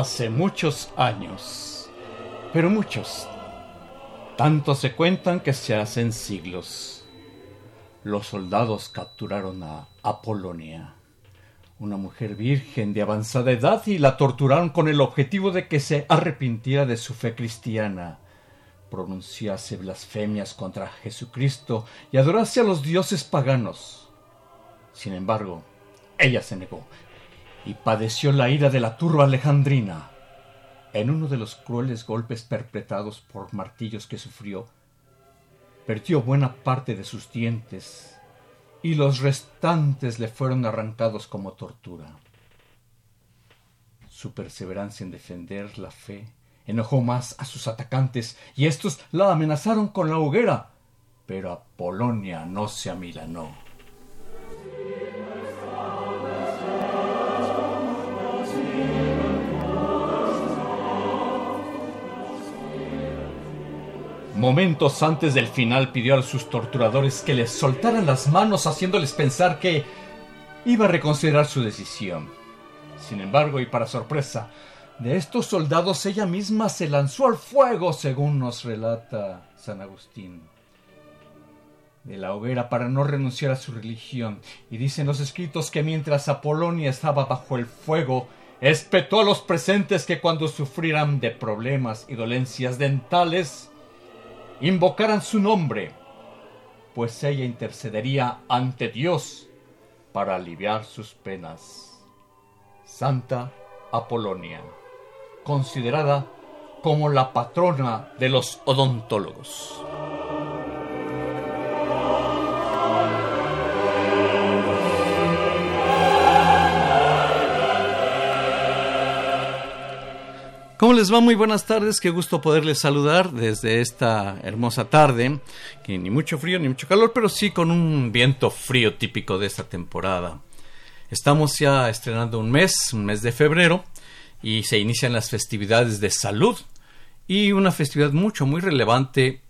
Hace muchos años, pero muchos, tanto se cuentan que se hacen siglos. Los soldados capturaron a Apolonia, una mujer virgen de avanzada edad, y la torturaron con el objetivo de que se arrepintiera de su fe cristiana, pronunciase blasfemias contra Jesucristo y adorase a los dioses paganos. Sin embargo, ella se negó y padeció la ira de la turba alejandrina. En uno de los crueles golpes perpetrados por martillos que sufrió, perdió buena parte de sus dientes y los restantes le fueron arrancados como tortura. Su perseverancia en defender la fe enojó más a sus atacantes y éstos la amenazaron con la hoguera, pero Apolonia no se amilanó. Momentos antes del final pidió a sus torturadores que les soltaran las manos haciéndoles pensar que iba a reconsiderar su decisión. Sin embargo, y para sorpresa de estos soldados, ella misma se lanzó al fuego, según nos relata San Agustín, de la hoguera para no renunciar a su religión. Y dicen los escritos que mientras Apolonia estaba bajo el fuego, espetó a los presentes que cuando sufrieran de problemas y dolencias dentales, invocaran su nombre, pues ella intercedería ante Dios para aliviar sus penas. Santa Apolonia, considerada como la patrona de los odontólogos. ¿Cómo les va? Muy buenas tardes, qué gusto poderles saludar desde esta hermosa tarde, que ni mucho frío ni mucho calor, pero sí con un viento frío típico de esta temporada. Estamos ya estrenando un mes, un mes de febrero, y se inician las festividades de salud, y una festividad mucho, muy relevante,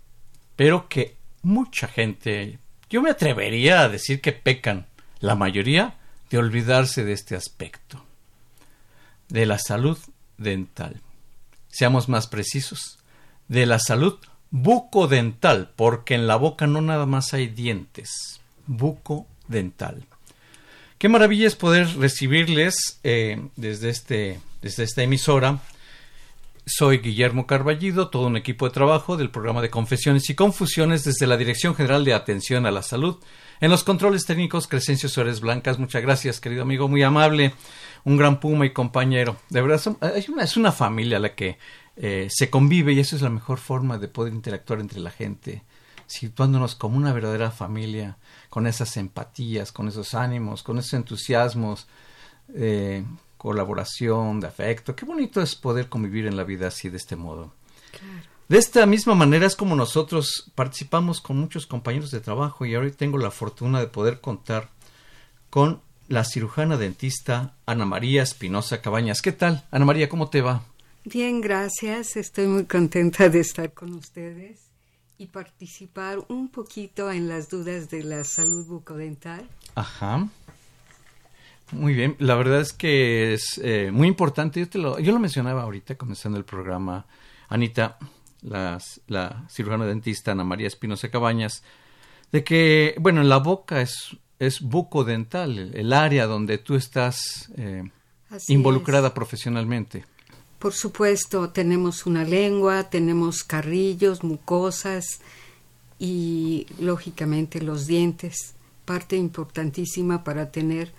pero que mucha gente, yo me atrevería a decir que pecan, la mayoría, de olvidarse de este aspecto, de la salud dental seamos más precisos, de la salud bucodental, porque en la boca no nada más hay dientes, bucodental. Qué maravilla es poder recibirles eh, desde, este, desde esta emisora. Soy Guillermo Carballido, todo un equipo de trabajo del programa de Confesiones y Confusiones desde la Dirección General de Atención a la Salud. En los controles técnicos, Crescencio Suárez Blancas, muchas gracias, querido amigo, muy amable un gran puma y compañero. De verdad, es, una, es una familia la que eh, se convive y eso es la mejor forma de poder interactuar entre la gente, situándonos como una verdadera familia, con esas empatías, con esos ánimos, con esos entusiasmos, eh, colaboración, de afecto. Qué bonito es poder convivir en la vida así, de este modo. De esta misma manera es como nosotros participamos con muchos compañeros de trabajo y ahora tengo la fortuna de poder contar con la cirujana dentista Ana María Espinosa Cabañas. ¿Qué tal, Ana María? ¿Cómo te va? Bien, gracias. Estoy muy contenta de estar con ustedes y participar un poquito en las dudas de la salud bucodental. Ajá. Muy bien, la verdad es que es eh, muy importante. Yo, te lo, yo lo mencionaba ahorita comenzando el programa. Anita, la cirujana dentista Ana María Espinosa Cabañas, de que, bueno, la boca es, es bucodental, el, el área donde tú estás eh, involucrada profesionalmente. Por supuesto, tenemos una lengua, tenemos carrillos, mucosas y, lógicamente, los dientes, parte importantísima para tener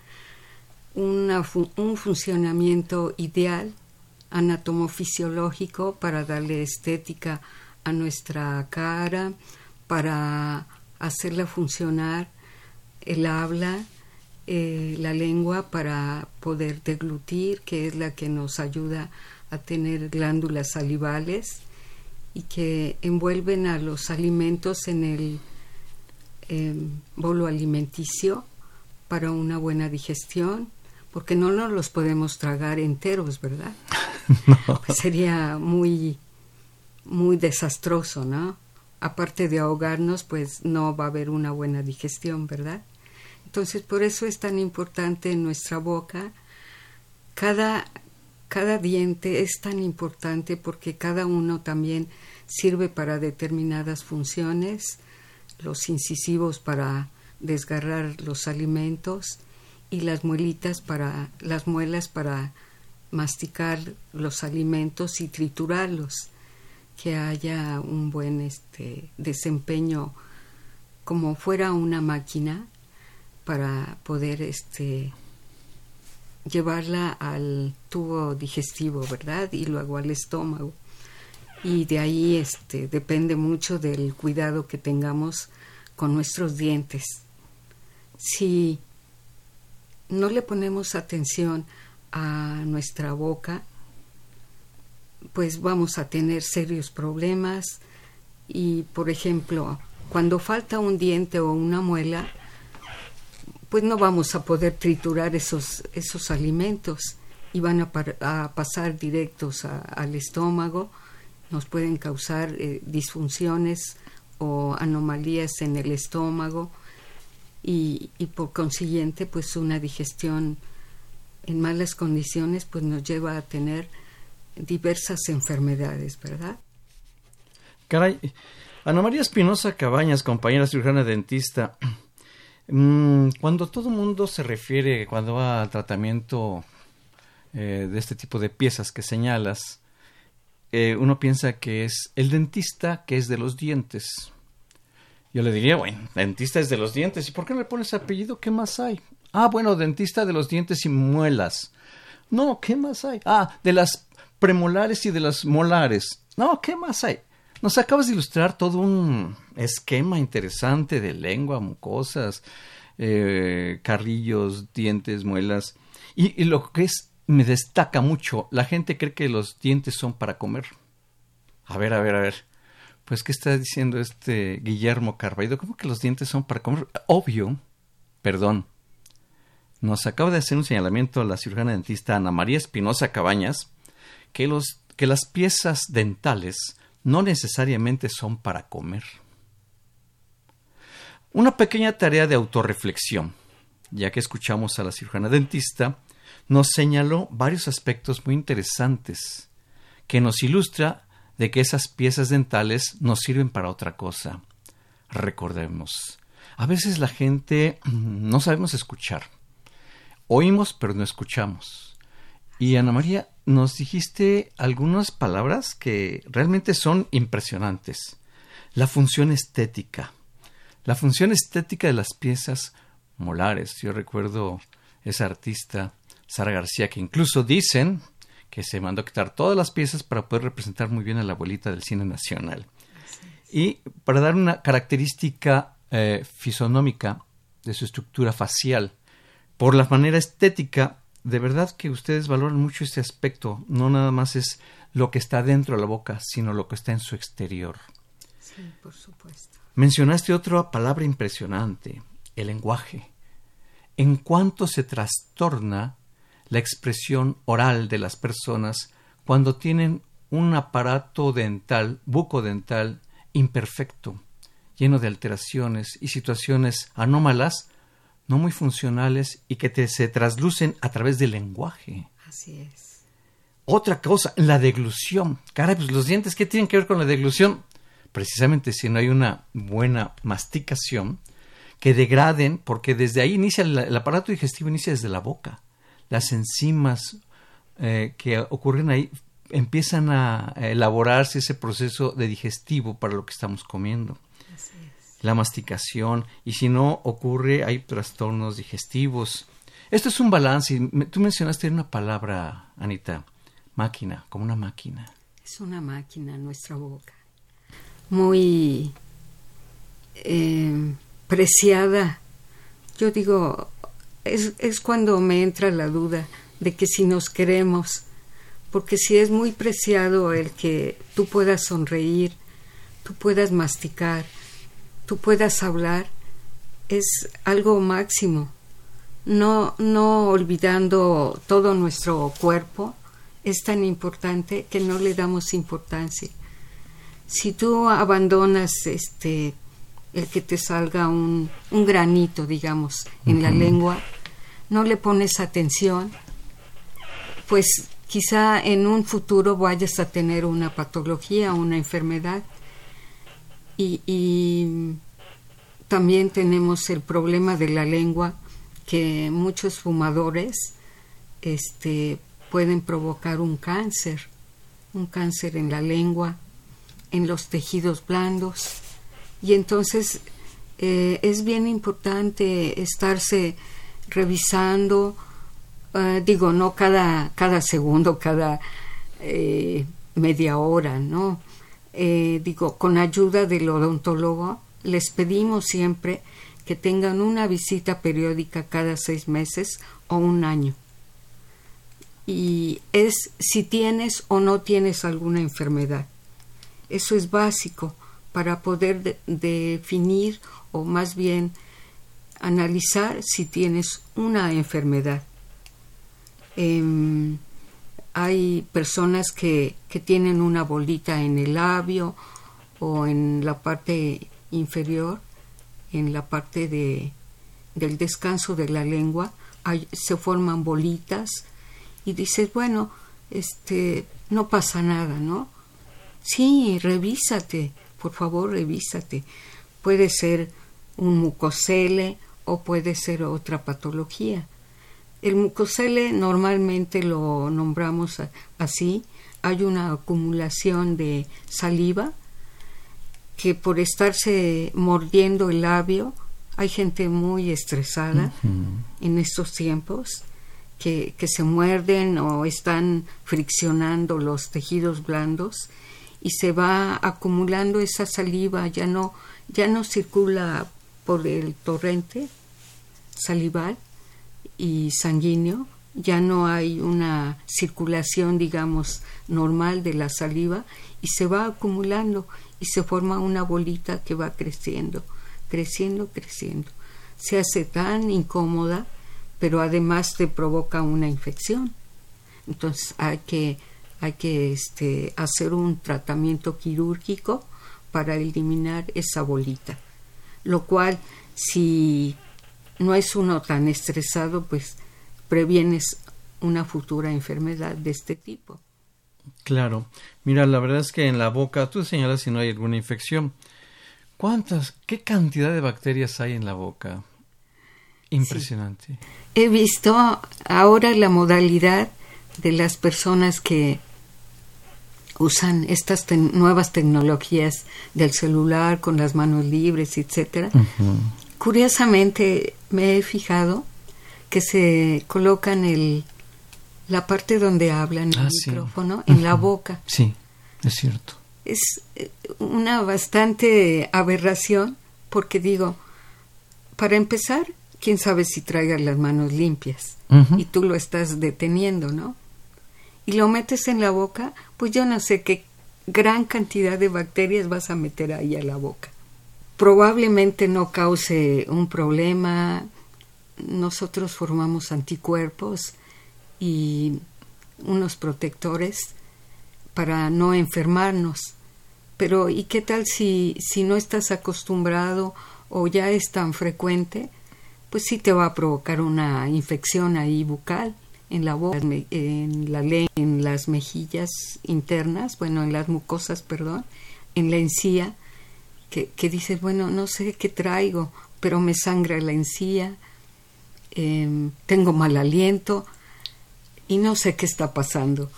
una, un funcionamiento ideal anatomofisiológico para darle estética a nuestra cara, para hacerla funcionar el habla, eh, la lengua para poder deglutir, que es la que nos ayuda a tener glándulas salivales y que envuelven a los alimentos en el em, bolo alimenticio para una buena digestión, porque no nos los podemos tragar enteros, ¿verdad? Pues sería muy, muy desastroso, ¿no? Aparte de ahogarnos, pues no va a haber una buena digestión, ¿verdad? Entonces, por eso es tan importante en nuestra boca. Cada, cada diente es tan importante porque cada uno también sirve para determinadas funciones, los incisivos para desgarrar los alimentos y las muelitas para las muelas para masticar los alimentos y triturarlos, que haya un buen este, desempeño como fuera una máquina para poder este, llevarla al tubo digestivo, ¿verdad? Y luego al estómago. Y de ahí este, depende mucho del cuidado que tengamos con nuestros dientes. Si no le ponemos atención a nuestra boca, pues vamos a tener serios problemas y, por ejemplo, cuando falta un diente o una muela, pues no vamos a poder triturar esos, esos alimentos y van a, pasar directos al estómago, nos pueden causar eh, disfunciones o anomalías en el estómago y, y por consiguiente pues una digestión en malas condiciones, pues nos lleva a tener diversas enfermedades, ¿verdad? Caray, Ana María Espinosa Cabañas, compañera cirujana dentista, cuando todo el mundo se refiere, cuando va al tratamiento eh, de este tipo de piezas que señalas, eh, uno piensa que es el dentista que es de los dientes. Yo le diría, bueno, dentista es de los dientes, ¿y por qué no le pones apellido? ¿Qué más hay? Ah, bueno, dentista de los dientes y muelas. No, ¿qué más hay? Ah, de las premolares y de las molares. No, ¿qué más hay? Nos acabas de ilustrar todo un esquema interesante de lengua, mucosas, eh, carrillos, dientes, muelas. Y, lo que es, me destaca mucho, la gente cree que los dientes son para comer. A ver, a ver, a ver. Pues, ¿qué está diciendo este Guillermo Carballo? ¿Cómo que los dientes son para comer? Obvio, perdón, nos acaba de hacer un señalamiento la cirujana dentista Ana María Espinosa Cabañas que, los, que las piezas dentales no necesariamente son para comer. Una pequeña tarea de autorreflexión, ya que escuchamos a la cirujana dentista, nos señaló varios aspectos muy interesantes que nos ilustra de que esas piezas dentales nos sirven para otra cosa. Recordemos, a veces la gente no sabemos escuchar oímos pero no escuchamos. Y Ana María, nos dijiste algunas palabras que realmente son impresionantes. La función estética. La función estética de las piezas molares. Yo recuerdo esa artista, Sara García, que incluso dicen que se mandó a quitar todas las piezas para poder representar muy bien a la abuelita del cine nacional. Y para dar una característica eh, fisonómica de su estructura facial por la manera estética, de verdad que ustedes valoran mucho este aspecto. No nada más es lo que está dentro de la boca, sino lo que está en su exterior. Sí, por supuesto. Mencionaste otra palabra impresionante, el lenguaje. en cuanto se trastorna la expresión oral de las personas cuando tienen un aparato dental, bucodental, imperfecto, lleno de alteraciones y situaciones anómalas, no muy funcionales y que se traslucen a través del lenguaje. Así es. Otra cosa, la deglución. Caray, pues los dientes, ¿qué tienen que ver con la deglución? Precisamente si no hay una buena masticación, que degraden, porque desde ahí inicia el, aparato digestivo, inicia desde la boca. Las enzimas eh, que ocurren ahí empiezan a elaborarse ese proceso de digestivo para lo que estamos comiendo. La masticación, y si no ocurre, hay trastornos digestivos. Esto es un balance. Tú mencionaste una palabra, Anita, máquina, como una máquina. Es una máquina nuestra boca. Muy eh, preciada. Yo digo, es, es cuando me entra la duda de que si nos queremos, porque si es muy preciado el que tú puedas sonreír, tú puedas masticar, tú puedas hablar, es algo máximo. No, no olvidando todo nuestro cuerpo, es tan importante que no le damos importancia. Si tú abandonas este el que te salga un, un granito, digamos, en la lengua, no le pones atención, pues quizá en un futuro vayas a tener una patología, una enfermedad. Y, también tenemos el problema de la lengua, que muchos fumadores este, pueden provocar un cáncer, un cáncer en la lengua, en los tejidos blandos. Y entonces eh, es bien importante estarse revisando, eh, digo, no cada, cada segundo, cada eh, media hora, ¿no? Eh, digo, con ayuda del odontólogo, les pedimos siempre que tengan una visita periódica cada seis meses o un año. Y es si tienes o no tienes alguna enfermedad. Eso es básico para poder definir o más bien analizar si tienes una enfermedad. Em, hay personas que, que tienen una bolita en el labio o en la parte inferior, en la parte de, del descanso de la lengua, se forman bolitas y dices, bueno, este, no pasa nada, ¿no? Sí, revísate, por favor, revísate. Puede ser un mucosele o puede ser otra patología. El mucosele normalmente lo nombramos así. Hay una acumulación de saliva que por estarse mordiendo el labio, hay gente muy estresada en estos tiempos que, que, se muerden o están friccionando los tejidos blandos y se va acumulando esa saliva, ya no, ya no circula por el torrente salival y sanguíneo, ya no hay una circulación, digamos, normal de la saliva y se va acumulando y se forma una bolita que va creciendo, creciendo, creciendo. Se hace tan incómoda, pero además te provoca una infección. Entonces hay que, hay que este, hacer un tratamiento quirúrgico para eliminar esa bolita. Lo cual, si no es uno tan estresado, pues previenes una futura enfermedad de este tipo. Claro. Mira, la verdad es que en la boca, tú señalas si no hay alguna infección. ¿Cuántas, qué cantidad de bacterias hay en la boca? Impresionante. He visto ahora la modalidad de las personas que usan estas nuevas tecnologías del celular con las manos libres, etcétera. Curiosamente me he fijado que se colocan el la parte donde hablan el ah, micrófono en la boca. Sí, es cierto. Es eh, una bastante aberración porque digo, para empezar, quién sabe si traigas las manos limpias y tú lo estás deteniendo, ¿no? Y lo metes en la boca, pues yo no sé qué gran cantidad de bacterias vas a meter ahí a la boca probablemente no cause un problema, nosotros formamos anticuerpos y unos protectores para no enfermarnos. Pero ¿y qué tal si, si no estás acostumbrado o ya es tan frecuente? Pues sí te va a provocar una infección ahí bucal en la boca, en la en las mejillas internas, bueno, en las mucosas, perdón, en la encía, que, que dices, bueno, no sé qué traigo, pero me sangra la encía, em, tengo mal aliento y no sé qué está pasando.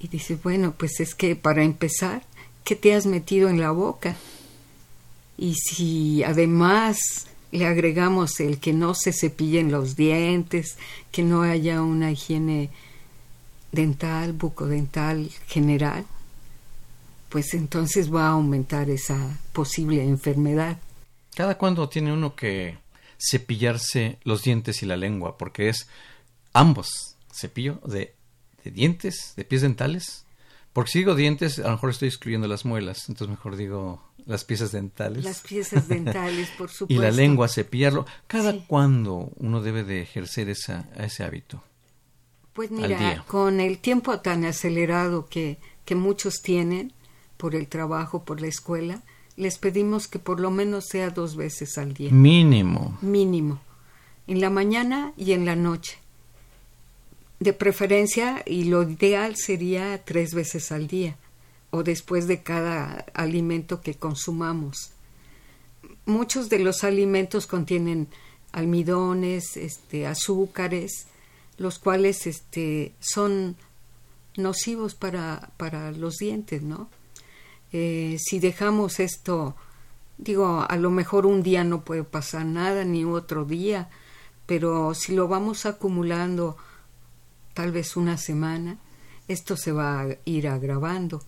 Y dices, bueno, pues es que para empezar, ¿qué te has metido en la boca? Y si además le agregamos el que no se cepillen los dientes, que no haya una higiene dental, bucodental general, pues entonces va a aumentar esa posible enfermedad. ¿Cada cuándo tiene uno que cepillarse los dientes y la lengua? Porque es ambos, cepillo de, de dientes, de pies dentales. Porque si digo dientes, a lo mejor estoy excluyendo las muelas, entonces mejor digo las piezas dentales. Las piezas dentales, por supuesto. y la lengua, cepillarlo. ¿Cada cuándo uno debe de ejercer esa, ese hábito? Pues mira, con el tiempo tan acelerado que, que muchos tienen por el trabajo, por la escuela, les pedimos que por lo menos sea dos veces al día. Mínimo. Mínimo. En la mañana y en la noche. De preferencia, y lo ideal sería tres veces al día o después de cada alimento que consumamos. Muchos de los alimentos contienen almidones, este, azúcares, los cuales este, son nocivos para, para los dientes, ¿no? Eh, si dejamos esto, digo, a lo mejor un día no puede pasar nada, ni otro día, pero si lo vamos acumulando tal vez una semana, esto se va a ir agravando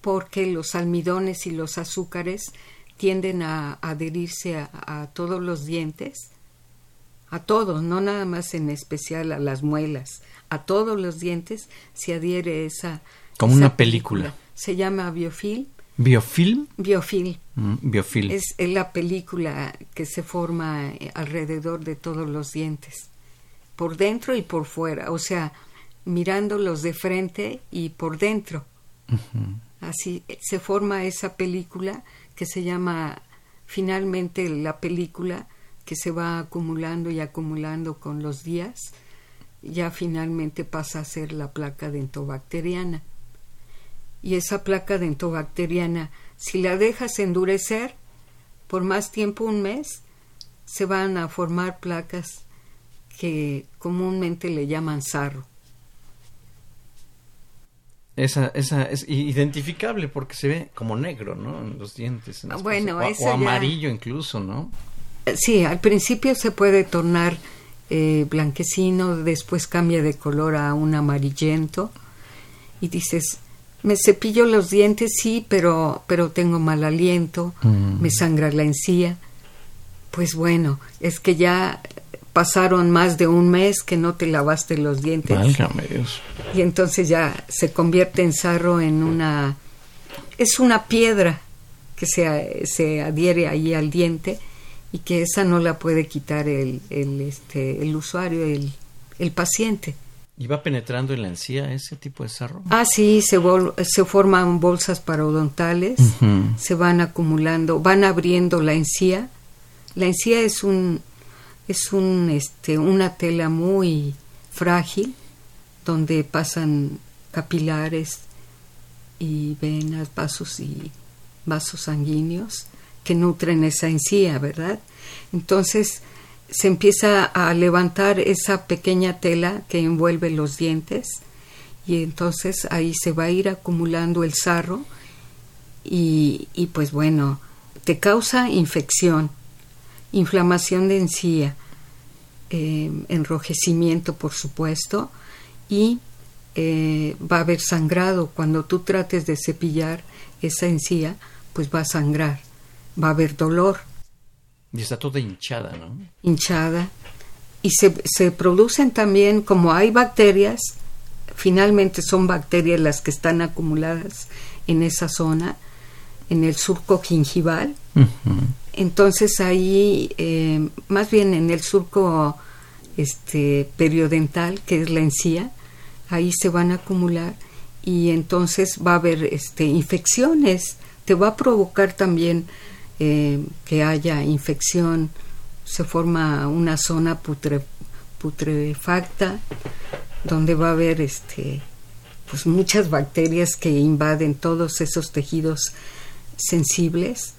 porque los almidones y los azúcares tienden a adherirse a, todos los dientes, a todos, no nada más en especial a las muelas, a todos los dientes se adhiere esa... Como una película. Se llama biofilm. ¿Biofilm? Biofilm. Mm, biofilm. Es, es la película que se forma eh, alrededor de todos los dientes, por dentro y por fuera, o sea, mirándolos de frente y por dentro. Así se forma esa película que se llama finalmente la película que se va acumulando y acumulando con los días, ya finalmente pasa a ser la placa dentobacteriana. Y esa placa dentobacteriana, si la dejas endurecer por más tiempo, un mes, se van a formar placas que comúnmente le llaman sarro. Esa, esa es identificable porque se ve como negro, ¿no? En los dientes. bueno, o, amarillo incluso, ¿no? Sí, al principio se puede tornar eh, blanquecino, después cambia de color a un amarillento y dices, me cepillo los dientes, sí, pero, pero tengo mal aliento, mm. me sangra la encía. Pues bueno, es que ya pasaron más de un mes que no te lavaste los dientes. Válgame Dios. Y entonces ya se convierte en sarro en una... Es una piedra que se, se adhiere ahí al diente y que esa no la puede quitar el, el, este, el usuario, el, el paciente. ¿Y va penetrando en la encía ese tipo de sarro? Ah, sí, se, se forman bolsas parodontales, se van acumulando, van abriendo la encía. La encía es un, es un, este, una tela muy frágil donde pasan capilares y venas, vasos y vasos sanguíneos que nutren esa encía, ¿verdad? Entonces se empieza a levantar esa pequeña tela que envuelve los dientes y entonces ahí se va a ir acumulando el sarro y, y pues bueno, te causa infección inflamación de encía, eh, enrojecimiento, por supuesto, y eh, va a haber sangrado. Cuando tú trates de cepillar esa encía, pues va a sangrar, va a haber dolor. Y está toda hinchada, ¿no? Hinchada. Y se, se producen también, como hay bacterias, finalmente son bacterias las que están acumuladas en esa zona, en el surco gingival. Entonces ahí, eh, más bien en el surco este periodental, que es la encía, ahí se van a acumular y entonces va a haber este, infecciones, te va a provocar también eh, que haya infección, se forma una zona putrefacta donde va a haber este, pues muchas bacterias que invaden todos esos tejidos sensibles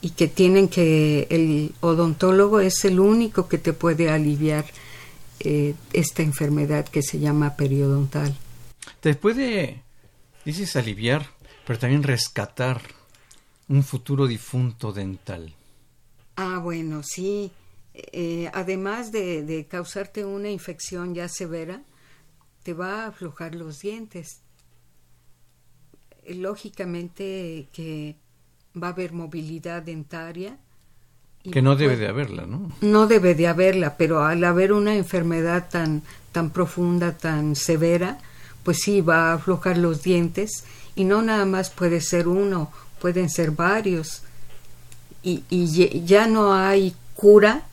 y que tienen que el odontólogo es el único que te puede aliviar eh, esta enfermedad que se llama periodontal. Te puede, dices, aliviar, pero también rescatar un futuro difunto dental. Ah, bueno, sí. Eh, además de, de, causarte una infección ya severa, te va a aflojar los dientes. Lógicamente que va a haber movilidad dentaria que no debe de haberla, ¿no? No debe de haberla, pero al haber una enfermedad tan, tan profunda, tan severa, pues sí, va a aflojar los dientes y no nada más puede ser uno, pueden ser varios. Y, y ya no hay cura,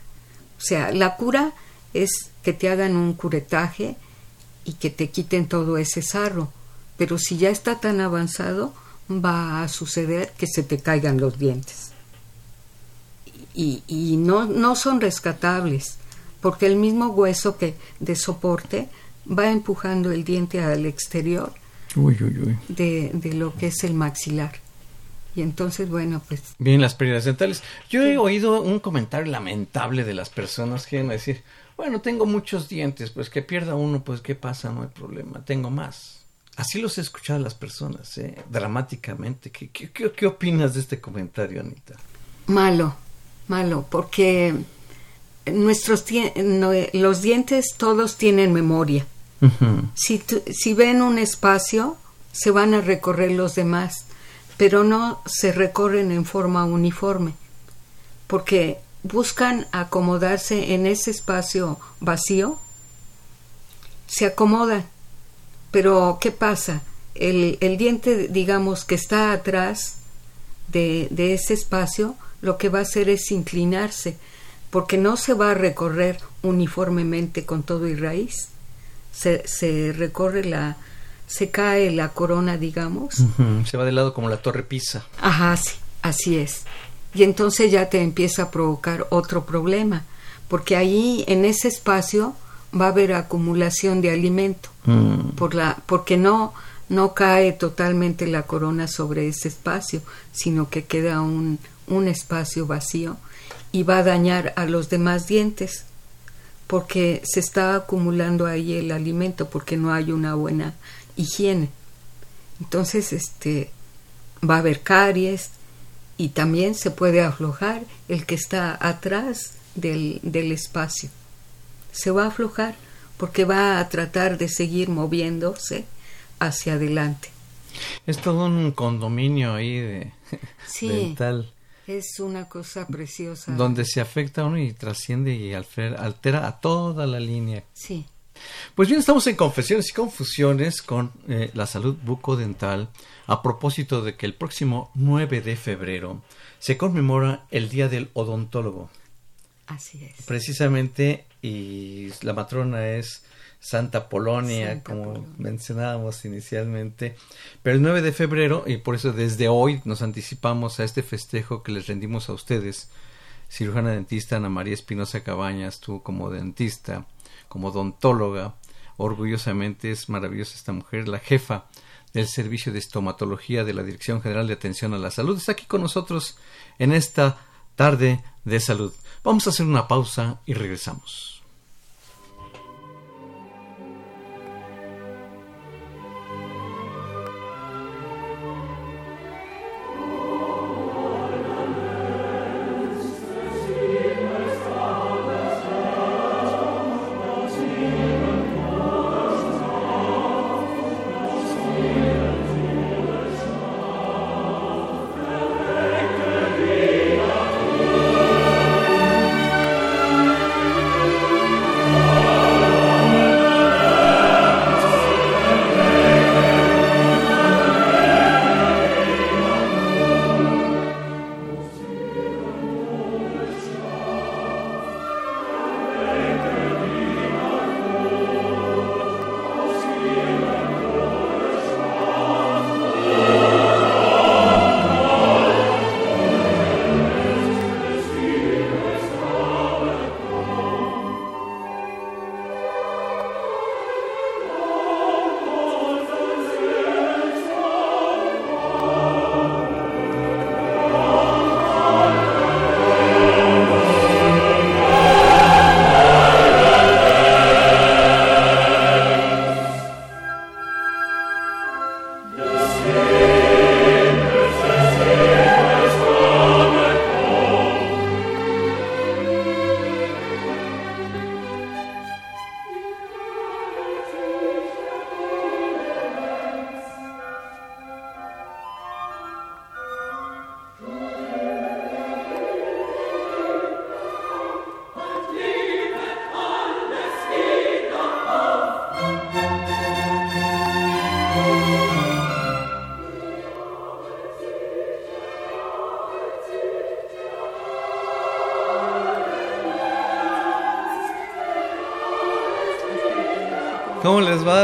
o sea, la cura es que te hagan un curetaje y que te quiten todo ese sarro, pero si ya está tan avanzado, va a suceder que se te caigan los dientes y, no, no son rescatables, porque el mismo hueso que de soporte va empujando el diente al exterior De, de, lo que es el maxilar. Y entonces, bueno, pues... Bien, las pérdidas dentales. Yo he oído un comentario lamentable de las personas que van a decir, bueno, tengo muchos dientes, pues que pierda uno, pues qué pasa, no hay problema, tengo más. Así los he escuchado a las personas, ¿eh? dramáticamente. ¿Qué, qué, qué opinas de este comentario, Anita? Malo, malo, porque nuestros los dientes todos tienen memoria. si, si ven un espacio, se van a recorrer los demás, pero no se recorren en forma uniforme, porque buscan acomodarse en ese espacio vacío, se acomodan. Pero, ¿qué pasa? El, el diente, digamos, que está atrás de, de ese espacio, lo que va a hacer es inclinarse, porque no se va a recorrer uniformemente con todo y raíz. Se, se recorre la, se cae la corona, digamos. Se va de lado como la torre Pisa. Ajá, sí, así es. Y entonces ya te empieza a provocar otro problema, porque ahí en ese espacio va a haber acumulación de alimento, mm. por la, porque no, no cae totalmente la corona sobre ese espacio, sino que queda un, un espacio vacío y va a dañar a los demás dientes porque se está acumulando ahí el alimento porque no hay una buena higiene. Entonces, este va a haber caries y también se puede aflojar el que está atrás del, del espacio. Se va a aflojar porque va a tratar de seguir moviéndose hacia adelante. Es todo un condominio ahí de sí, dental. Es una cosa preciosa. Donde se afecta a uno y trasciende y altera a toda la línea. Sí. Pues bien, estamos en confesiones y confusiones con eh, la salud bucodental a propósito de que el próximo 9 de febrero se conmemora el Día del Odontólogo. Así es. Precisamente, y la matrona es Santa Polonia, como mencionábamos inicialmente. Pero el 9 de febrero, y por eso desde hoy nos anticipamos a este festejo que les rendimos a ustedes, cirujana dentista Ana María Espinosa Cabañas, tú como dentista, como odontóloga, orgullosamente es maravillosa esta mujer, la jefa del Servicio de Estomatología de la Dirección General de Atención a la Salud. Está aquí con nosotros en esta tarde de salud. Vamos a hacer una pausa y regresamos.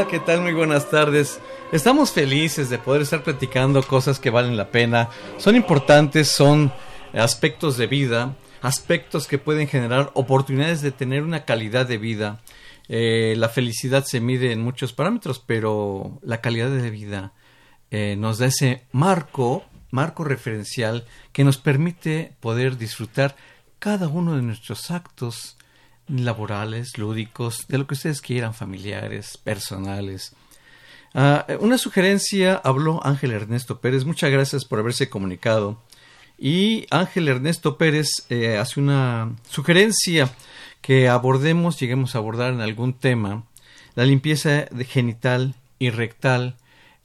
¿Qué tal? Muy buenas tardes. Estamos felices de poder estar platicando cosas que valen la pena. Son importantes, son aspectos de vida, aspectos que pueden generar oportunidades de tener una calidad de vida. Eh, la felicidad se mide en muchos parámetros, pero la calidad de vida eh, nos da ese marco, marco referencial que nos permite poder disfrutar cada uno de nuestros actos laborales, lúdicos, de lo que ustedes quieran, familiares, personales. Ah, una sugerencia habló Ángel Ernesto Pérez. Muchas gracias por haberse comunicado. Y Ángel Ernesto Pérez eh, hace una sugerencia que abordemos, lleguemos a abordar en algún tema, la limpieza genital y rectal,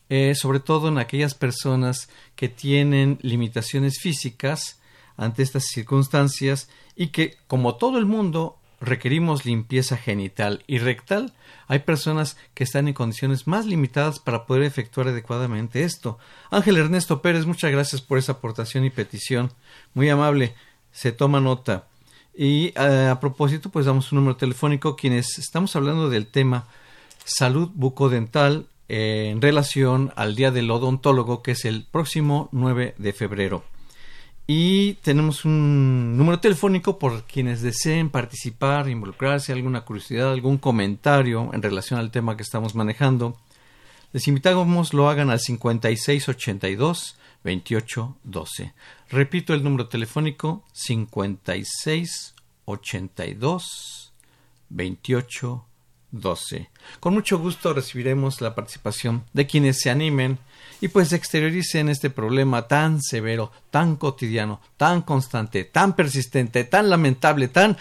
eh, sobre todo en aquellas personas que tienen limitaciones físicas ante estas circunstancias y que, como todo el mundo, requerimos limpieza genital y rectal, hay personas que están en condiciones más limitadas para poder efectuar adecuadamente esto. Ángel Ernesto Pérez, muchas gracias por esa aportación y petición. Muy amable, se toma nota. Y eh, a propósito, pues damos un número telefónico quienes estamos hablando del tema salud bucodental en relación al Día del Odontólogo, que es el próximo 9 de febrero. Y tenemos un número telefónico por quienes deseen participar, involucrarse, alguna curiosidad, algún comentario en relación al tema que estamos manejando. Les invitamos lo hagan al 5682 2812. Repito el número telefónico 5682 2812. Con mucho gusto recibiremos la participación de quienes se animen y pues exterioricen este problema tan severo, tan cotidiano, tan constante, tan persistente, tan lamentable, tan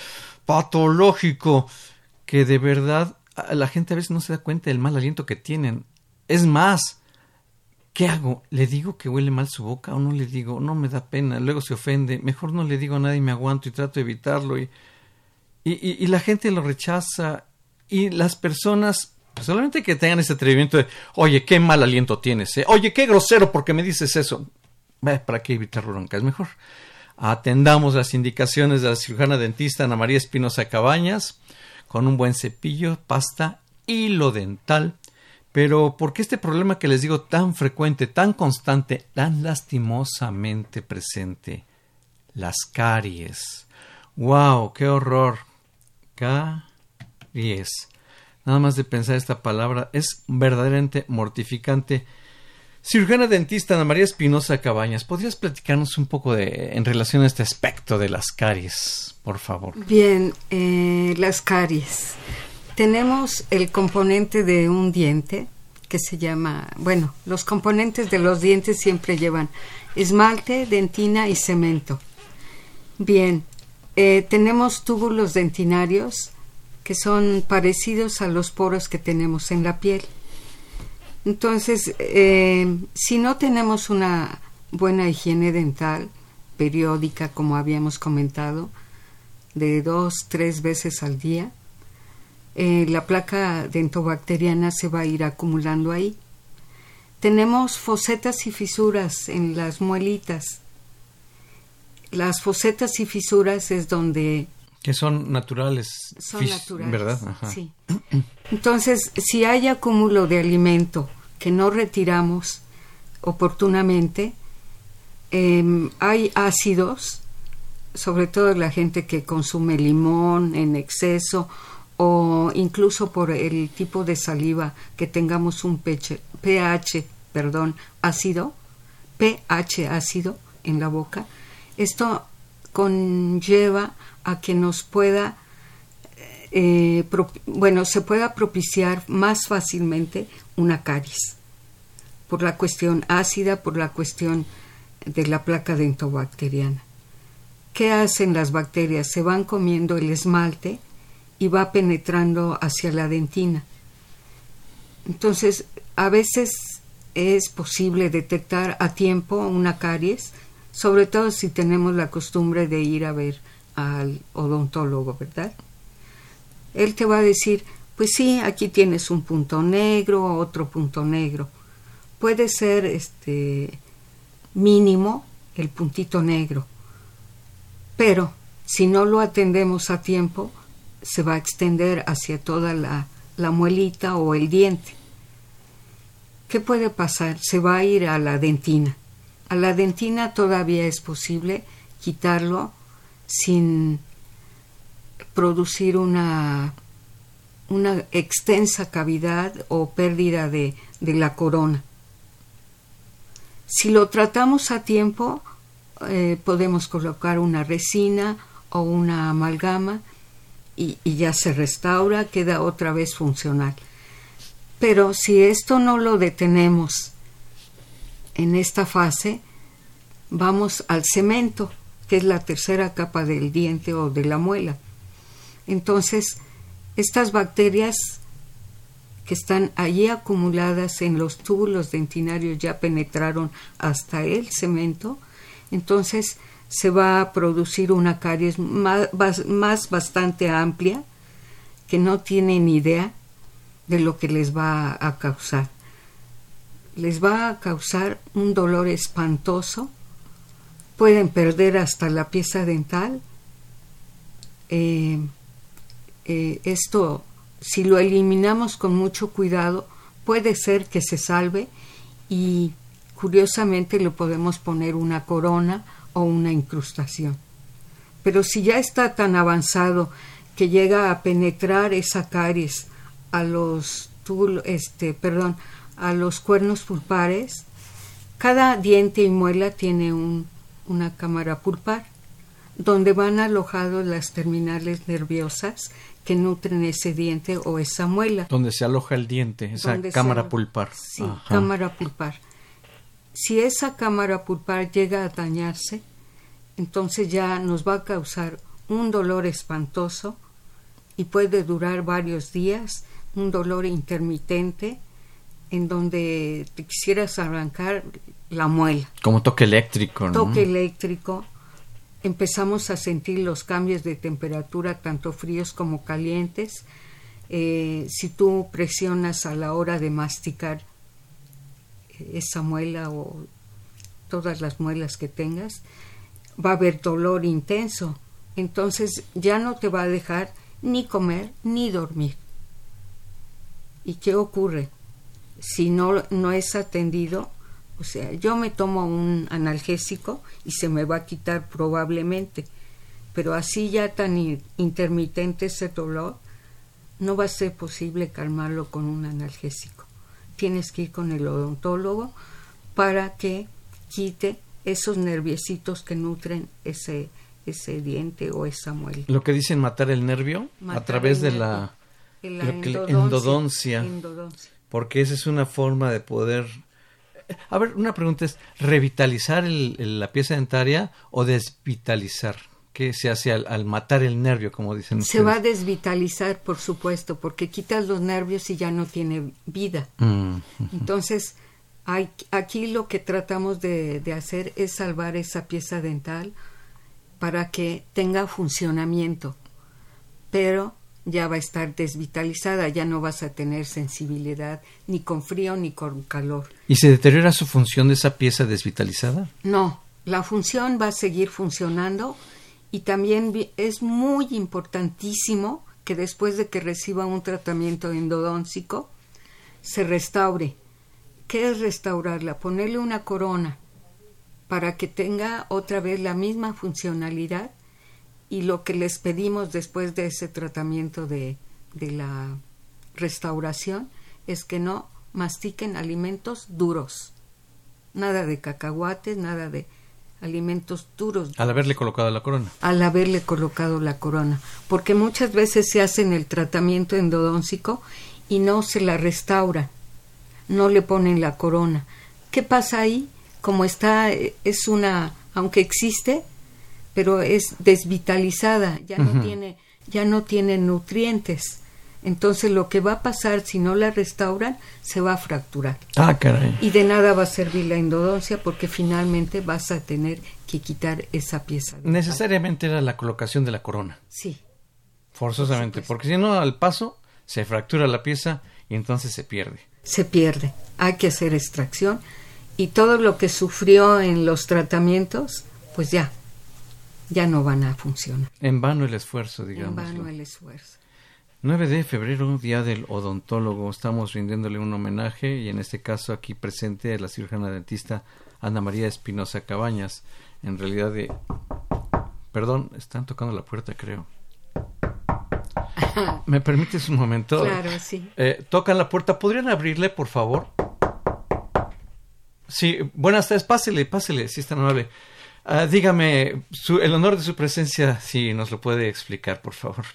patológico, que de verdad la gente a veces no se da cuenta del mal aliento que tienen. Es más, ¿qué hago? ¿Le digo que huele mal su boca o no le digo? No me da pena, luego se ofende, mejor no le digo a nadie, me aguanto y trato de evitarlo y, y la gente lo rechaza y las personas solamente que tengan ese atrevimiento de, oye, qué mal aliento tienes, ¿eh? oye, qué grosero porque me dices eso. ¿Para qué evitar bronca? Es mejor. Atendamos las indicaciones de la cirujana dentista Ana María Espinosa Cabañas con un buen cepillo, pasta, hilo dental. Pero, ¿por qué este problema que les digo tan frecuente, tan constante, tan lastimosamente presente? Las caries. ¡Wow! ¡Qué horror! Caries nada más de pensar esta palabra, es verdaderamente mortificante. Cirujana dentista Ana María Espinosa Cabañas, ¿podrías platicarnos un poco de, en relación a este aspecto de las caries, por favor? Bien, eh, las caries. Tenemos el componente de un diente que se llama, bueno, los componentes de los dientes siempre llevan esmalte, dentina y cemento. Bien, eh, tenemos túbulos dentinarios que son parecidos a los poros que tenemos en la piel. Entonces, eh, si no tenemos una buena higiene dental periódica, como habíamos comentado, de dos, tres veces al día, eh, la placa dentobacteriana se va a ir acumulando ahí. Tenemos fosetas y fisuras en las muelitas. Las fosetas y fisuras es donde que son naturales. Son naturales. ¿Verdad? Sí. Entonces, si hay acúmulo de alimento que no retiramos oportunamente, em, hay ácidos, sobre todo la gente que consume limón en exceso o incluso por el tipo de saliva que tengamos un pH, perdón, ácido, pH ácido en la boca. Esto conlleva a que nos pueda, eh, bueno, se pueda propiciar más fácilmente una caries. por la cuestión ácida, por la cuestión de la placa dentobacteriana. ¿Qué hacen las bacterias? Se van comiendo el esmalte y va penetrando hacia la dentina. Entonces, a veces es posible detectar a tiempo una caries, sobre todo si tenemos la costumbre de ir a ver al odontólogo, ¿verdad? Él te va a decir, pues sí, aquí tienes un punto negro, otro punto negro. Puede ser este mínimo el puntito negro, pero si no lo atendemos a tiempo, se va a extender hacia toda la, la muelita o el diente. ¿Qué puede pasar? Se va a ir a la dentina. A la dentina todavía es posible quitarlo sin producir una, una extensa cavidad o pérdida de, de la corona. Si lo tratamos a tiempo, eh, podemos colocar una resina o una amalgama y, y, ya se restaura, queda otra vez funcional. Pero si esto no lo detenemos en esta fase, vamos al cemento, que es la tercera capa del diente o de la muela. Entonces, estas bacterias que están allí acumuladas en los túbulos dentinarios ya penetraron hasta el cemento, entonces se va a producir una caries más, más bastante amplia que no tienen idea de lo que les va a causar. Les va a causar un dolor espantoso, pueden perder hasta la pieza dental. Eh, eh, esto, si lo eliminamos con mucho cuidado, puede ser que se salve y curiosamente le podemos poner una corona o una incrustación. Pero si ya está tan avanzado que llega a penetrar esa caries a los este, perdón, a los cuernos pulpares, cada diente y muela tiene un, una cámara pulpar donde van alojados las terminales nerviosas que nutren ese diente o esa muela. Donde se aloja el diente, esa cámara pulpar. Sí, cámara pulpar. Si esa cámara pulpar llega a dañarse, entonces ya nos va a causar un dolor espantoso y puede durar varios días un dolor intermitente en donde te quisieras arrancar la muela. Como toque eléctrico, ¿no? Toque eléctrico. Empezamos a sentir los cambios de temperatura, tanto fríos como calientes. Eh, si tú presionas a la hora de masticar esa muela o todas las muelas que tengas, va a haber dolor intenso. Entonces ya no te va a dejar ni comer ni dormir. ¿Y qué ocurre? Si no, no es atendido, o sea, yo me tomo un analgésico y se me va a quitar probablemente, pero así ya tan intermitente ese dolor, no va a ser posible calmarlo con un analgésico. Tienes que ir con el odontólogo para que quite esos nerviecitos que nutren ese, ese diente o esa muela. Lo que dicen matar el nervio a través de la endodoncia, Porque esa es una forma de poder... A ver, una pregunta es, ¿revitalizar la pieza dentaria o desvitalizar? ¿Qué se hace al, matar el nervio, como dicen Se va a desvitalizar, por supuesto, porque quitas los nervios y ya no tiene vida. Mm, Entonces, hay, aquí lo que tratamos de, de hacer es salvar esa pieza dental para que tenga funcionamiento. Pero ya va a estar desvitalizada, ya no vas a tener sensibilidad ni con frío ni con calor. ¿Y se deteriora su función de esa pieza desvitalizada? No, la función va a seguir funcionando y también es muy importantísimo que después de que reciba un tratamiento endodóntico se restaure. ¿Qué es restaurarla? Ponerle una corona para que tenga otra vez la misma funcionalidad y lo que les pedimos después de ese tratamiento de, de la restauración es que no mastiquen alimentos duros. Nada de cacahuates, nada de alimentos duros. Al haberle colocado la corona. Al haberle colocado la corona. Porque muchas veces se hacen el tratamiento endodóntico y no se la restaura. no le ponen la corona. ¿Qué pasa ahí? Como está, es una, aunque existe, pero es desvitalizada, ya no tiene, ya no tiene nutrientes. Entonces lo que va a pasar si no la restauran se va a fracturar. Ah, caray. Y de nada va a servir la endodoncia porque finalmente vas a tener que quitar esa pieza. Necesariamente era la colocación de la corona. Sí. Forzosamente, porque si no al paso se fractura la pieza y entonces se pierde. Se pierde. Hay que hacer extracción y todo lo que sufrió en los tratamientos, pues ya, ya no van a funcionar. En vano el esfuerzo, digamos. En vano el esfuerzo. 9 de febrero, Día del Odontólogo. Estamos rindiéndole un homenaje y en este caso aquí presente la cirujana dentista Ana María Espinosa Cabañas. En realidad de... Perdón, están tocando la puerta, creo. ¿Me permites un momento? Claro, sí. Eh, tocan la puerta. ¿Podrían abrirle, por favor? Sí, buenas tardes. Pásele, pásele, si es tan amable. Ah, dígame, el honor de su presencia, si nos lo puede explicar, por favor.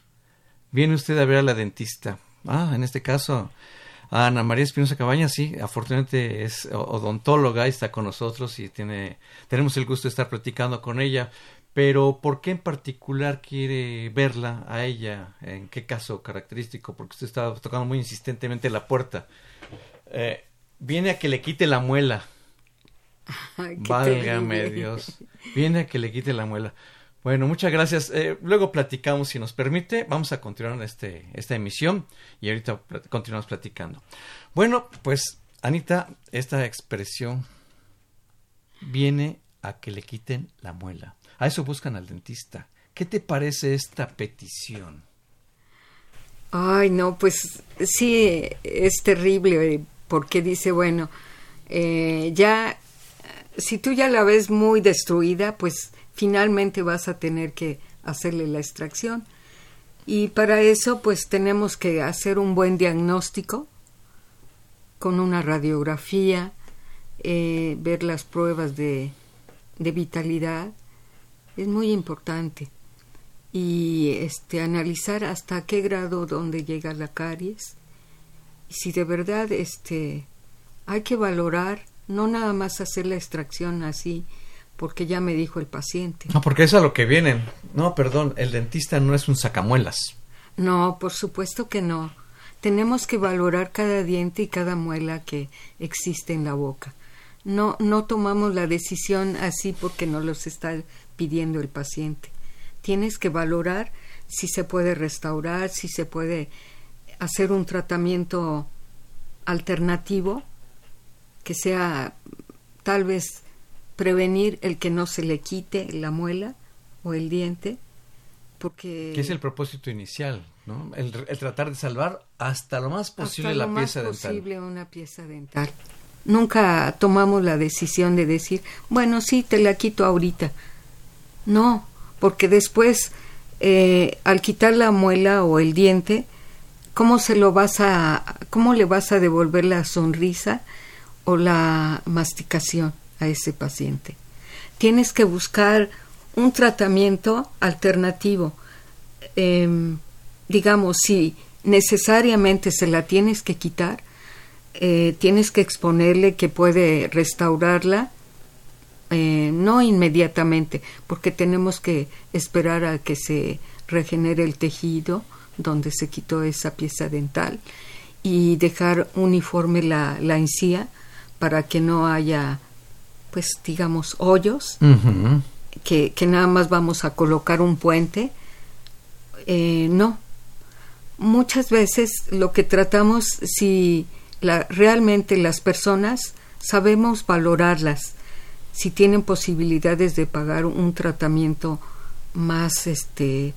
Viene usted a ver a la dentista. Ah, en este caso, a Ana María Espinosa Cabañas, sí, afortunadamente es odontóloga está con nosotros y tiene, tenemos el gusto de estar platicando con ella. Pero, ¿por qué en particular quiere verla a ella? ¿En qué caso característico? Porque usted está tocando muy insistentemente la puerta. Eh, viene a que le quite la muela. Válgame Dios. Viene a que le quite la muela. Bueno, muchas gracias. Eh, luego platicamos, si nos permite. Vamos a continuar este, esta emisión y ahorita continuamos platicando. Bueno, pues, Anita, esta expresión viene a que le quiten la muela. A eso buscan al dentista. ¿Qué te parece esta petición? Ay, no, pues sí, es terrible porque dice, bueno, eh, ya, si tú ya la ves muy destruida, pues finalmente vas a tener que hacerle la extracción. Y para eso pues tenemos que hacer un buen diagnóstico con una radiografía, eh, ver las pruebas de, de vitalidad, es muy importante. Y este analizar hasta qué grado donde llega la caries. Y si de verdad este hay que valorar, no nada más hacer la extracción así porque ya me dijo el paciente. No, porque es a lo que vienen. No, perdón, el dentista no es un sacamuelas. No, por supuesto que no. Tenemos que valorar cada diente y cada muela que existe en la boca. No, no tomamos la decisión así porque nos los está pidiendo el paciente. Tienes que valorar si se puede restaurar, si se puede hacer un tratamiento alternativo que sea tal vez prevenir el que no se le quite la muela o el diente, porque... Que es el propósito inicial, ¿no? El, tratar de salvar hasta lo más posible la pieza dental. posible una pieza dental. Nunca tomamos la decisión de decir, bueno, sí, te la quito ahorita. No, porque después, eh, al quitar la muela o el diente, ¿cómo se lo vas a, cómo le vas a devolver la sonrisa o la masticación? a ese paciente. Tienes que buscar un tratamiento alternativo. Em, digamos, si necesariamente se la tienes que quitar, eh, tienes que exponerle que puede restaurarla, eh, no inmediatamente, porque tenemos que esperar a que se regenere el tejido donde se quitó esa pieza dental y dejar uniforme la, la encía para que no haya pues digamos, hoyos, que, que, nada más vamos a colocar un puente. Eh, no. Muchas veces lo que tratamos, si la, realmente las personas sabemos valorarlas, si tienen posibilidades de pagar un tratamiento más, este,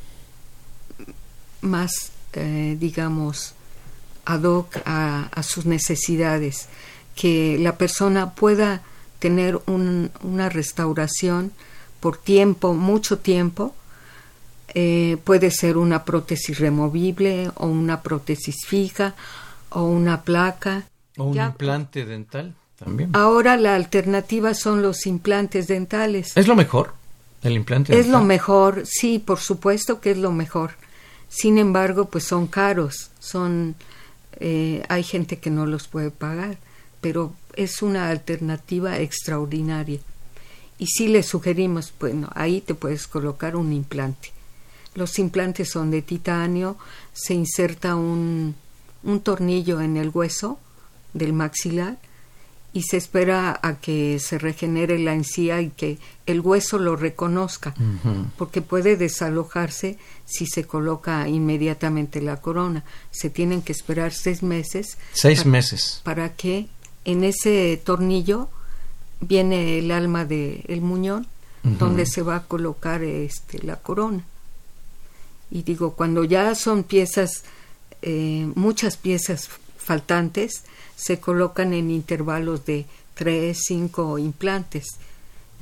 más, eh, digamos, ad hoc a, a sus necesidades, que la persona pueda tener una restauración por tiempo, mucho tiempo. Eh, puede ser una prótesis removible o una prótesis fija o una placa. O un implante dental también. Ahora la alternativa son los implantes dentales. ¿Es lo mejor? ¿El implante Es lo mejor, sí, por supuesto que es lo mejor. Sin embargo, pues son caros, son... Eh, hay gente que no los puede pagar pero es una alternativa extraordinaria. Y si le sugerimos, bueno, ahí te puedes colocar un implante. Los implantes son de titanio, se inserta un, un tornillo en el hueso del maxilar y se espera a que se regenere la encía y que el hueso lo reconozca, porque puede desalojarse si se coloca inmediatamente la corona. Se tienen que esperar seis meses. Seis meses. Para que en ese tornillo viene el alma del el muñón, donde se va a colocar este, la corona. Y digo, cuando ya son piezas, eh, muchas piezas faltantes, se colocan en intervalos de tres, cinco implantes.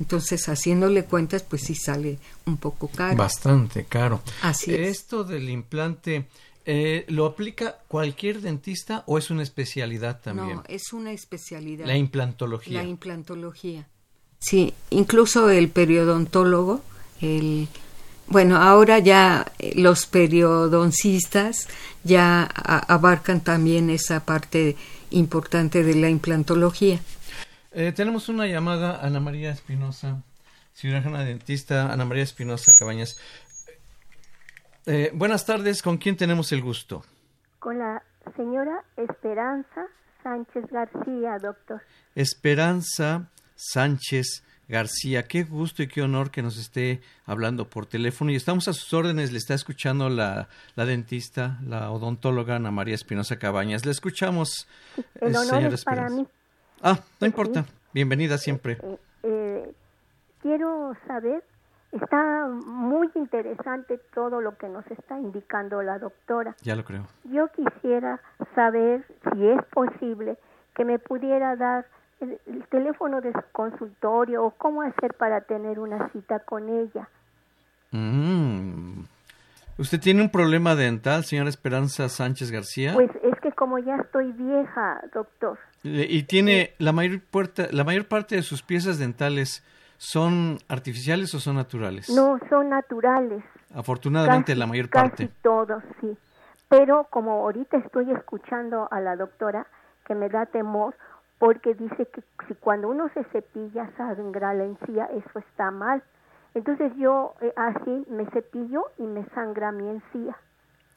Entonces, haciéndole cuentas, pues sí sale un poco caro. Bastante caro. Así es. Esto del implante, eh, ¿lo aplica cualquier dentista o es una especialidad también? No, es una especialidad. La implantología. La implantología. Sí, incluso el periodontólogo, el bueno, ahora ya eh, los periodoncistas ya abarcan también esa parte importante de la implantología. Eh, tenemos una llamada, Ana María Espinosa, cirujana dentista, Ana María Espinosa Cabañas. Eh, buenas tardes, ¿con quién tenemos el gusto? Con la señora Esperanza Sánchez García, doctor. Esperanza Sánchez García. Qué gusto y qué honor que nos esté hablando por teléfono. Y estamos a sus órdenes. Le está escuchando la, la dentista, la odontóloga Ana María Espinosa Cabañas. Le escuchamos, El honor es para mí. Ah, no importa. Bienvenida siempre. Eh, eh, quiero saber, está muy interesante todo lo que nos está indicando la doctora. Ya lo creo. Yo quisiera saber si es posible que me pudiera dar el, teléfono de su consultorio o cómo hacer para tener una cita con ella. Mm. ¿Usted tiene un problema dental, señora Esperanza Sánchez García? Pues es que como ya estoy vieja, doctor. ¿Y tiene la mayor, puerta, la mayor parte de sus piezas dentales son artificiales o son naturales? No, son naturales. Afortunadamente la mayor parte. Casi todos, sí. Pero como ahorita estoy escuchando a la doctora que me da temor, porque dice que si cuando uno se cepilla sangra la encía, eso está mal. Entonces yo eh, así me cepillo y me sangra mi encía.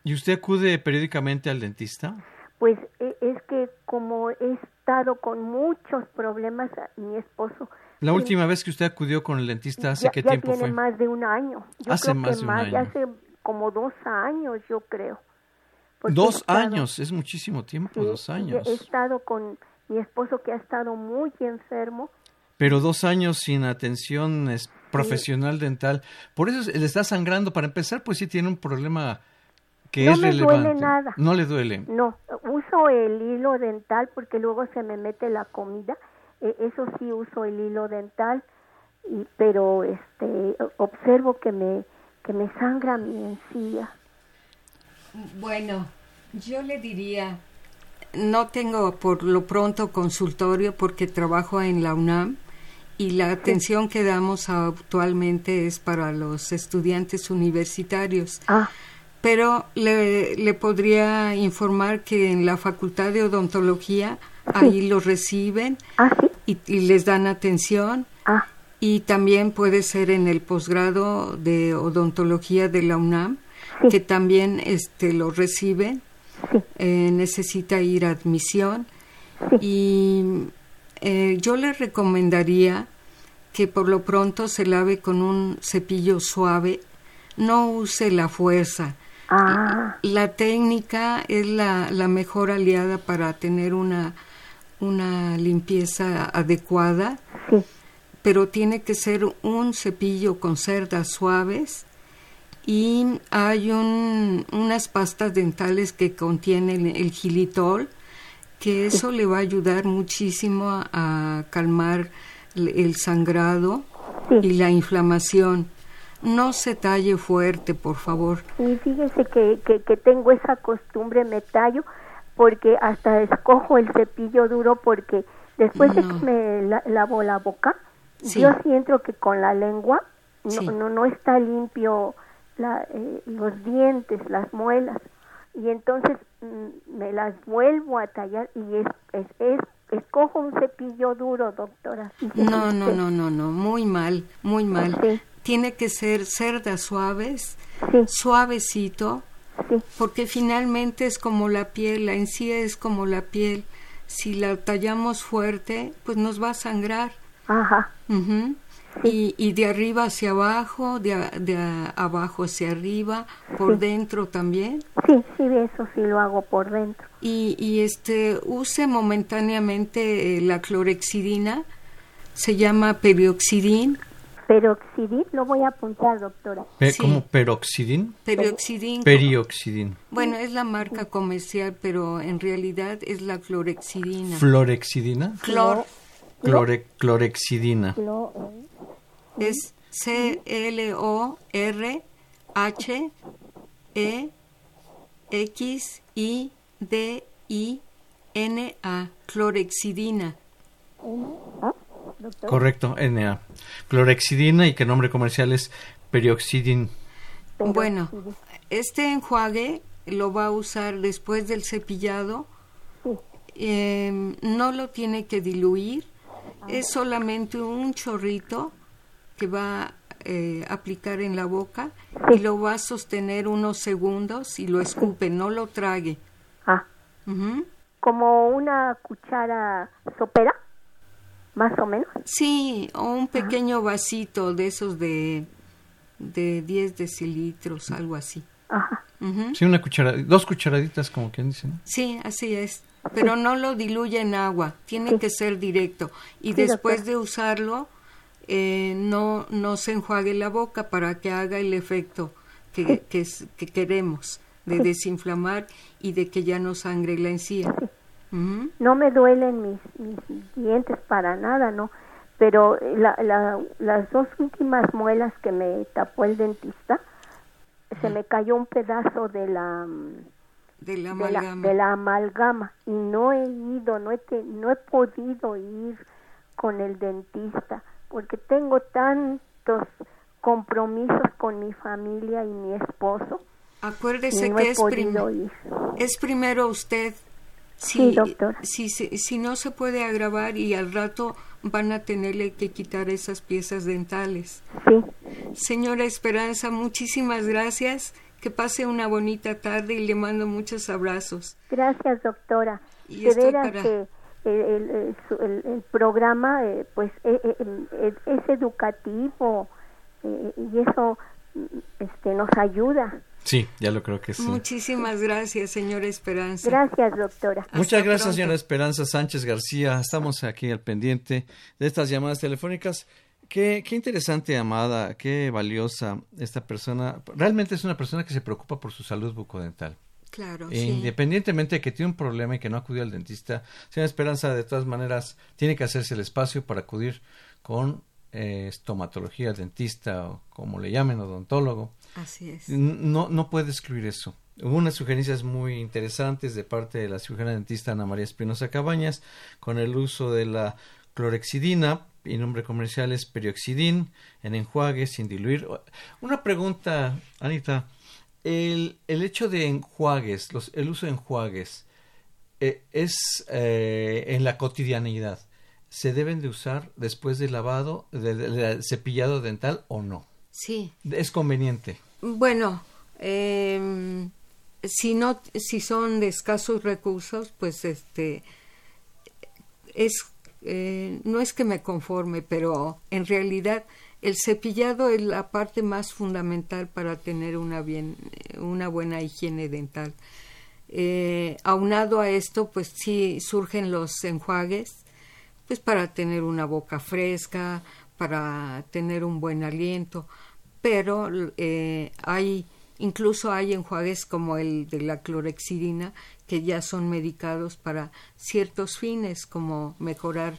¿Y usted acude periódicamente al dentista? Pues e, es que como he estado con muchos problemas, mi esposo... La última vez que usted acudió con el dentista, ¿hace qué tiempo tiene más de un año. Yo hace creo más que de un más, año. Hace como dos años, yo creo. dos años, es muchísimo tiempo, dos años. He estado con mi esposo que ha estado muy enfermo. Pero dos años sin atención profesional dental. Por eso le está sangrando. Para empezar, pues sí tiene un problema que no es me relevante. Duele nada. No le duele. No, uso el hilo dental porque luego se me mete la comida. E, eso sí uso el hilo dental, y, pero este observo que me que me sangra mi encía. Bueno, yo le diría no tengo por lo pronto consultorio porque trabajo en la UNAM y la atención que damos actualmente es para los estudiantes universitarios. Ah. Pero le, le, podría informar que en la Facultad de Odontología ahí los reciben ah, y, y, les dan atención. Ah. Y también puede ser en el posgrado de odontología de la UNAM, que también este, los reciben eh, necesita ir a admisión y eh, yo le recomendaría que por lo pronto se lave con un cepillo suave, no use la fuerza. Ah. La técnica es la, la mejor aliada para tener una, una limpieza adecuada, pero tiene que ser un cepillo con cerdas suaves y hay un, unas pastas dentales que contienen el, gilitol, que eso le va a ayudar muchísimo a, calmar el, sangrado y la inflamación. No se talle fuerte, por favor. Y fíjese que, que, tengo esa costumbre, me tallo, porque hasta escojo el cepillo duro porque después de que me lavo la boca, yo siento que con la lengua no, no, no está limpio la, eh, los dientes, las muelas, y entonces mm, me las vuelvo a tallar y es, es, escojo un cepillo duro, doctora. No, no, no, no, no, muy mal, muy mal. Tiene que ser cerdas suaves, suavecito, porque finalmente es como la piel, la encía es como la piel. Si la tallamos fuerte, pues nos va a sangrar. Ajá. y, y, de arriba hacia abajo, de, de abajo hacia arriba, por dentro también. Sí, sí, eso sí lo hago por dentro. Y, y este, use momentáneamente eh, la clorexidina, se llama perioxidín, Peroxidín, lo voy a apuntar, doctora. ¿Cómo peroxidín? Perioxidín. Perioxidín. Bueno, es la marca comercial, pero en realidad es la clorexidina. ¿Florexidina? Clor. Clore, clorexidina. Es C-L-O-R-H-E-X-I-D-I-N-A. Clorexidina. Correcto, NA. Clorexidina y que nombre comercial es perioxidin. Bueno, este enjuague lo va a usar después del cepillado. Em, no lo tiene que diluir. Es solamente un chorrito que va a eh, aplicar en la boca y lo va a sostener unos segundos y lo escupe, no lo trague. Ah. Como una cuchara sopera más o menos. Sí, o un pequeño vasito de esos de, de 10 decilitros, algo así. Ajá. Sí, una cuchara, dos cucharaditas como quien dice, ¿no? Sí, así es. Pero no lo diluye en agua, tiene que ser directo. Y después de usarlo, eh, no, no se enjuague la boca para que haga el efecto que, que, que queremos, de desinflamar y de que ya no sangre la encía. No me duelen mis, mis, dientes para nada, ¿no? Pero la, la, las dos últimas muelas que me tapó el dentista, se me cayó un pedazo de la de la amalgama, de la, amalgama y no he ido, no he, no he podido ir con el dentista porque tengo tantos compromisos con mi familia y mi esposo. Acuérdese que es, es primero usted Sí, doctor. Si, si, no se puede agravar y al rato van a tenerle que quitar esas piezas dentales. Sí. Señora Esperanza, muchísimas gracias. Que pase una bonita tarde y le mando muchos abrazos. Gracias, doctora. Y de veras que el, el, programa eh, pues eh, eh, es educativo y eso mm, este nos ayuda Sí, ya lo creo que sí. Muchísimas gracias, señora Esperanza. Gracias, doctora. Muchas gracias, señora Esperanza Sánchez García. Estamos aquí al pendiente de estas llamadas telefónicas. Qué, qué interesante, amada, qué valiosa esta persona. Realmente es una persona que se preocupa por su salud bucodental. Claro. E independientemente de que tiene un problema y que no acudió al dentista, señora Esperanza, de todas maneras, tiene que hacerse el espacio para acudir con eh, estomatología, dentista o como le llamen, odontólogo. Así es. No, no puede excluir eso. Hubo unas sugerencias muy interesantes de parte de la cirujana dentista Ana María Espinosa Cabañas con el uso de la clorexidina y nombre comercial es perioxidin en enjuague sin diluir. Una pregunta, Anita. El, el hecho de enjuagues, los, el uso de enjuagues, eh, es eh, en la cotidianidad se deben de usar después del lavado, del cepillado dental o no? Sí. ¿Es conveniente? Bueno, eh, si no, si son de escasos recursos, pues este es eh, no es que me conforme, pero en realidad el cepillado es la parte más fundamental para tener una bien, una buena higiene dental. Eh, aunado a esto, pues sí surgen los enjuagues pues para tener una boca fresca, para tener un buen aliento, pero eh, hay incluso hay enjuagues como el de la clorexidina que ya son medicados para ciertos fines como mejorar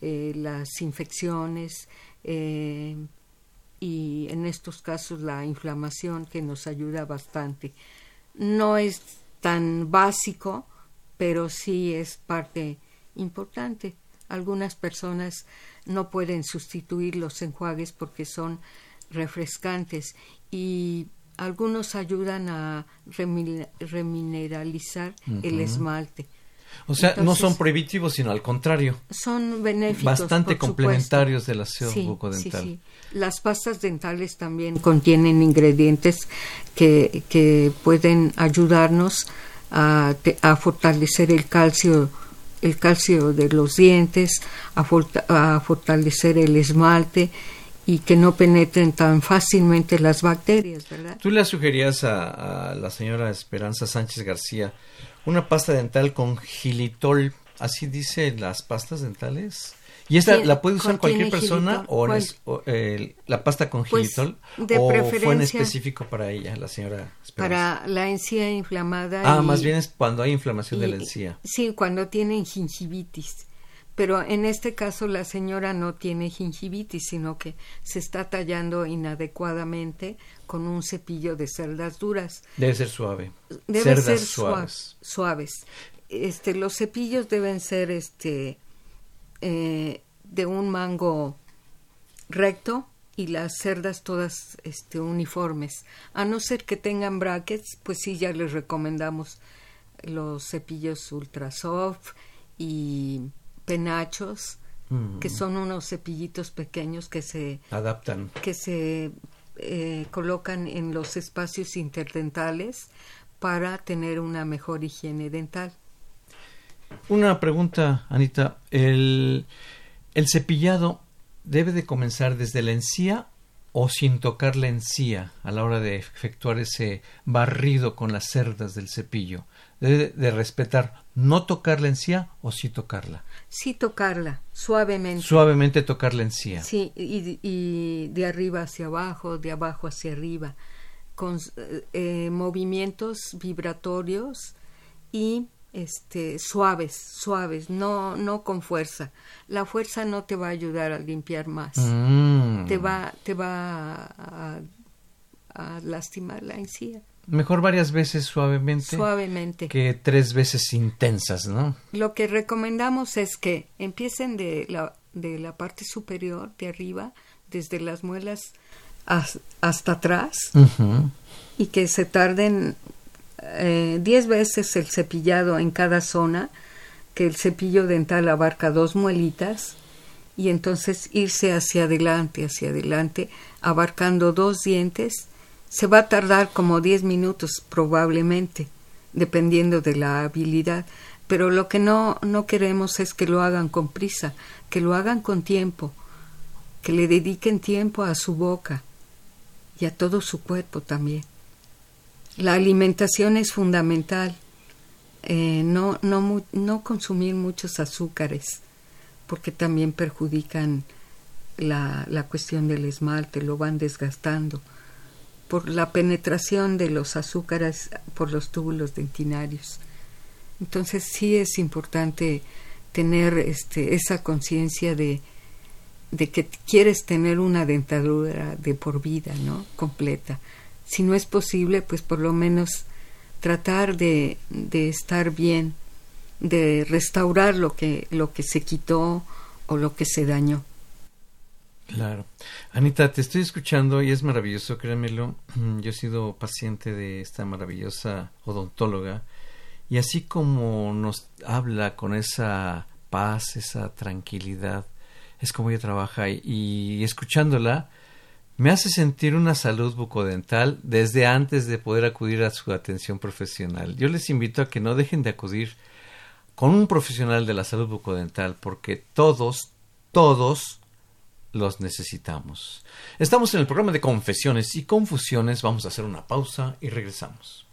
eh, las infecciones eh, y en estos casos la inflamación que nos ayuda bastante. No es tan básico, pero sí es parte importante. Algunas personas no pueden sustituir los enjuagues porque son refrescantes y algunos ayudan a remineralizar el esmalte. O sea, no son prohibitivos, sino al contrario. Son benéficos. Bastante complementarios del aseo bucodental. Sí, sí. Las pastas dentales también contienen ingredientes que, que pueden ayudarnos a, a, fortalecer el calcio el calcio de los dientes, a, a fortalecer el esmalte y que no penetren tan fácilmente las bacterias, ¿verdad? Tú le sugerías a, a la señora Esperanza Sánchez García una pasta dental con gilitol, así dice las pastas dentales. ¿Y esta la puede usar cualquier persona o, la pasta con pues, gilitol o fue en específico para ella, la señora Para la encía inflamada. Ah, más bien es cuando hay inflamación de la encía. Sí, cuando tienen gingivitis. Pero en este caso la señora no tiene gingivitis, sino que se está tallando inadecuadamente con un cepillo de cerdas duras. Debe ser suave. Debe ser suaves. suaves. Este, los cepillos deben ser este eh, de un mango recto y las cerdas todas este, uniformes. A no ser que tengan brackets, pues sí ya les recomendamos los cepillos ultra soft y penachos, que son unos cepillitos pequeños que se adaptan, que se eh, colocan en los espacios interdentales para tener una mejor higiene dental. Una pregunta, Anita. ¿El, el cepillado debe de comenzar desde la encía o sin tocar la encía a la hora de efectuar ese barrido con las cerdas del cepillo? Debe de respetar no tocar la encía o sí tocarla. Sí tocarla, suavemente. Suavemente tocar la encía. Sí, y, y de arriba hacia abajo, de abajo hacia arriba, con eh, movimientos vibratorios y este suaves, suaves, no no con fuerza. La fuerza no te va a ayudar a limpiar más. Mm. Te va te va a, a lastimar la encía. Mejor varias veces suavemente. Suavemente. Que tres veces intensas, ¿no? Lo que recomendamos es que empiecen de la, de la parte superior, de arriba, desde las muelas hasta atrás, y que se tarden eh, diez veces el cepillado en cada zona, que el cepillo dental abarca dos muelitas, y entonces irse hacia adelante, hacia adelante, abarcando dos dientes se va a tardar como 10 minutos probablemente, dependiendo de la habilidad, pero lo que no, no queremos es que lo hagan con prisa, que lo hagan con tiempo, que le dediquen tiempo a su boca y a todo su cuerpo también. La alimentación es fundamental, eh, no, no, no consumir muchos azúcares, porque también perjudican la, la cuestión del esmalte, lo van desgastando por la penetración de los azúcares por los túbulos dentinarios. Entonces sí es importante tener este, esa conciencia de, de que quieres tener una dentadura de por vida, ¿no? Completa. Si no es posible, pues por lo menos tratar de, de estar bien, de restaurar lo que, lo que se quitó o lo que se dañó. Claro. Anita, te estoy escuchando y es maravilloso, créemelo. Yo he sido paciente de esta maravillosa odontóloga y así como nos habla con esa paz, esa tranquilidad, es como ella trabaja y, y escuchándola me hace sentir una salud bucodental desde antes de poder acudir a su atención profesional. Yo les invito a que no dejen de acudir con un profesional de la salud bucodental porque todos, todos los necesitamos. Estamos en el programa de confesiones y confusiones. Vamos a hacer una pausa y regresamos.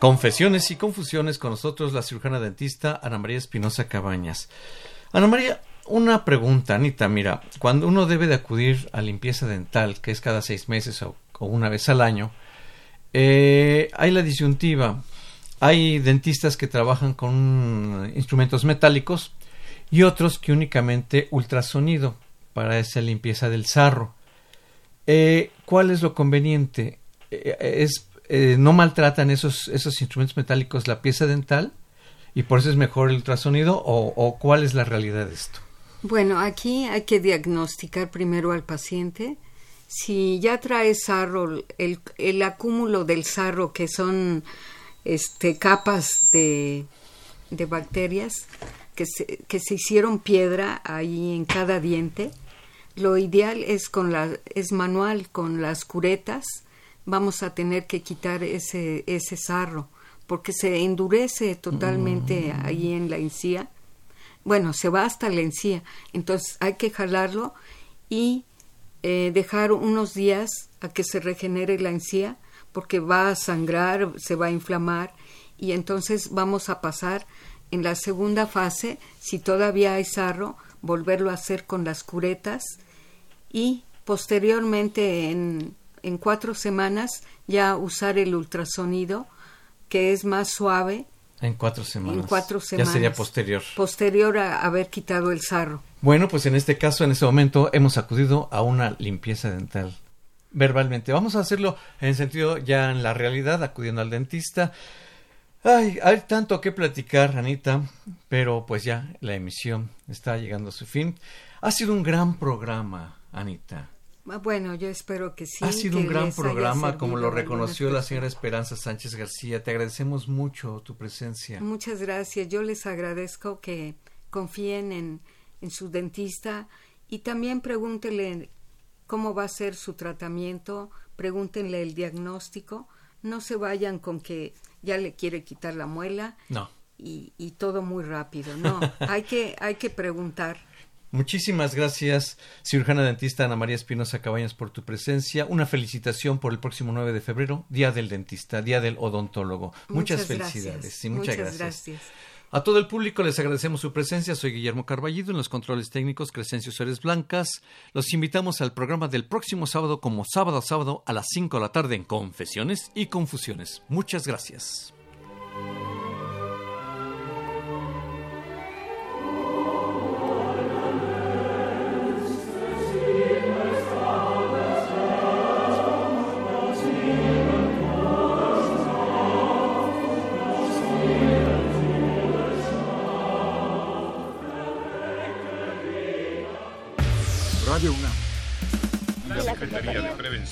Confesiones y confusiones con nosotros la cirujana dentista Ana María Espinosa Cabañas. Ana María, una pregunta, Anita, mira, cuando uno debe de acudir a limpieza dental, que es cada seis meses o, una vez al año, eh, hay la disyuntiva. Hay dentistas que trabajan con instrumentos metálicos y otros que únicamente ultrasonido para esa limpieza del sarro. Eh, ¿Cuál es lo conveniente? Eh, ¿Es eh, no maltratan esos, esos instrumentos metálicos la pieza dental y por eso es mejor el ultrasonido o, cuál es la realidad de esto? Bueno, aquí hay que diagnosticar primero al paciente. Si ya trae sarro, el, el acúmulo del sarro, que son este, capas de, de bacterias que se, que se hicieron piedra ahí en cada diente, lo ideal es con la, es manual con las curetas vamos a tener que quitar ese, ese sarro, porque se endurece totalmente mm. ahí en la encía. Bueno, se va hasta la encía, entonces hay que jalarlo y eh, dejar unos días a que se regenere la encía, porque va a sangrar, se va a inflamar, y entonces vamos a pasar en la segunda fase, si todavía hay sarro, volverlo a hacer con las curetas y posteriormente en en cuatro semanas ya usar el ultrasonido, que es más suave. En cuatro semanas. En cuatro semanas. Ya sería posterior. Posterior a haber quitado el sarro. Bueno, pues en este caso, en este momento, hemos acudido a una limpieza dental. Verbalmente. Vamos a hacerlo en sentido ya en la realidad, acudiendo al dentista. Ay, hay tanto que platicar, Anita, pero pues ya la emisión está llegando a su fin. Ha sido un gran programa, Anita. Ah, bueno, yo espero que sí. Ha sido un gran programa, como lo reconoció la señora Esperanza Sánchez García. Te agradecemos mucho tu presencia. Muchas gracias. Yo les agradezco que confíen en, en su dentista y también pregúntenle cómo va a ser su tratamiento, pregúntenle el diagnóstico. No se vayan con que ya le quiere quitar la muela. No. Y, y todo muy rápido. No, hay que, hay que preguntar. Muchísimas gracias, cirujana dentista Ana María Espinosa Cabañas, por tu presencia. Una felicitación por el próximo 9 de febrero, Día del Dentista, Día del Odontólogo. Muchas, felicidades y muchas, gracias. A todo el público les agradecemos su presencia. Soy Guillermo Carballido en los controles técnicos Crescencio Suárez Blancas. Los invitamos al programa del próximo sábado como sábado a sábado a las 5 de la tarde en Confesiones y Confusiones. Muchas gracias.